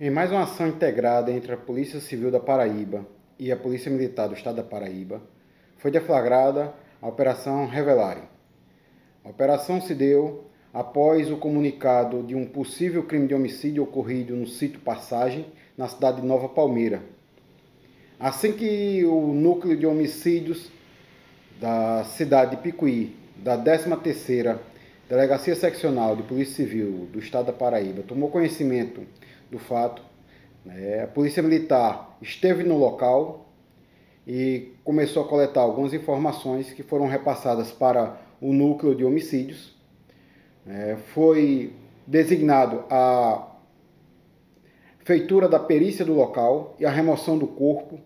Em mais uma ação integrada entre a Polícia Civil da Paraíba e a Polícia Militar do Estado da Paraíba, foi deflagrada a Operação Revelare. A operação se deu após o comunicado de um possível crime de homicídio ocorrido no sítio Passagem, na cidade de Nova Palmeira. Assim que o núcleo de homicídios da cidade de Picuí, da 13ª Delegacia Seccional de Polícia Civil do Estado da Paraíba, tomou conhecimento do fato. Né? A Polícia Militar esteve no local e começou a coletar algumas informações que foram repassadas para o núcleo de homicídios. É, foi designado a feitura da perícia do local e a remoção do corpo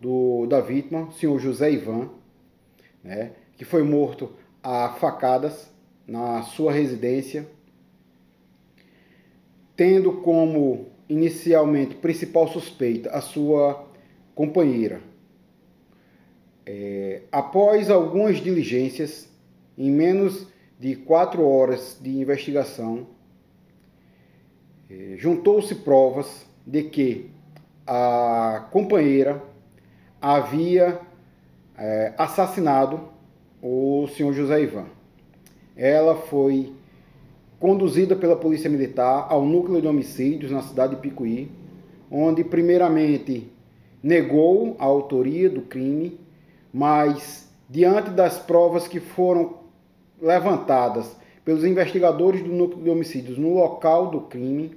do, da vítima, o senhor José Ivan, né, que foi morto a facadas na sua residência tendo como inicialmente principal suspeita a sua companheira. É, após algumas diligências, em menos de quatro horas de investigação, é, juntou-se provas de que a companheira havia é, assassinado o senhor José Ivan. Ela foi conduzida pela Polícia Militar ao núcleo de homicídios na cidade de Picuí, onde primeiramente negou a autoria do crime, mas diante das provas que foram levantadas pelos investigadores do núcleo de homicídios no local do crime,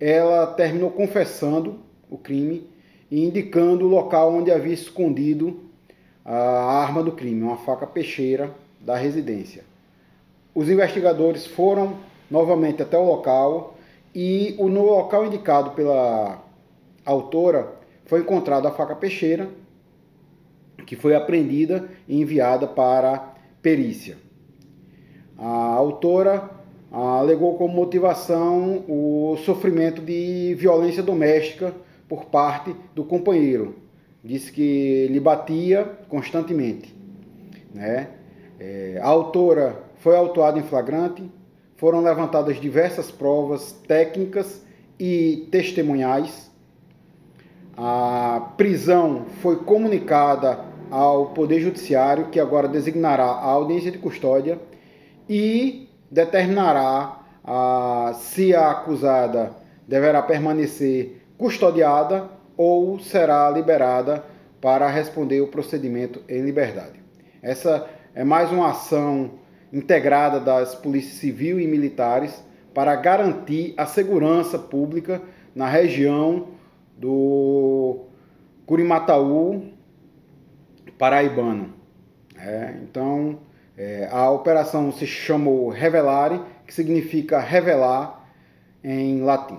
ela terminou confessando o crime e indicando o local onde havia escondido a arma do crime, uma faca peixeira da residência. Os investigadores foram novamente até o local e no local indicado pela autora foi encontrada a faca peixeira, que foi apreendida e enviada para perícia. A autora alegou como motivação o sofrimento de violência doméstica por parte do companheiro. Disse que lhe batia constantemente. Né? É, a autora foi autuada em flagrante, foram levantadas diversas provas técnicas e testemunhais. A prisão foi comunicada ao Poder Judiciário, que agora designará a audiência de custódia e determinará a, se a acusada deverá permanecer custodiada ou será liberada para responder o procedimento em liberdade. Essa é mais uma ação integrada das polícias civil e militares para garantir a segurança pública na região do Curimataú paraibano. É, então, é, a operação se chamou Revelare, que significa revelar em latim.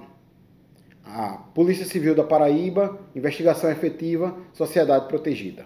A Polícia Civil da Paraíba, investigação efetiva, sociedade protegida.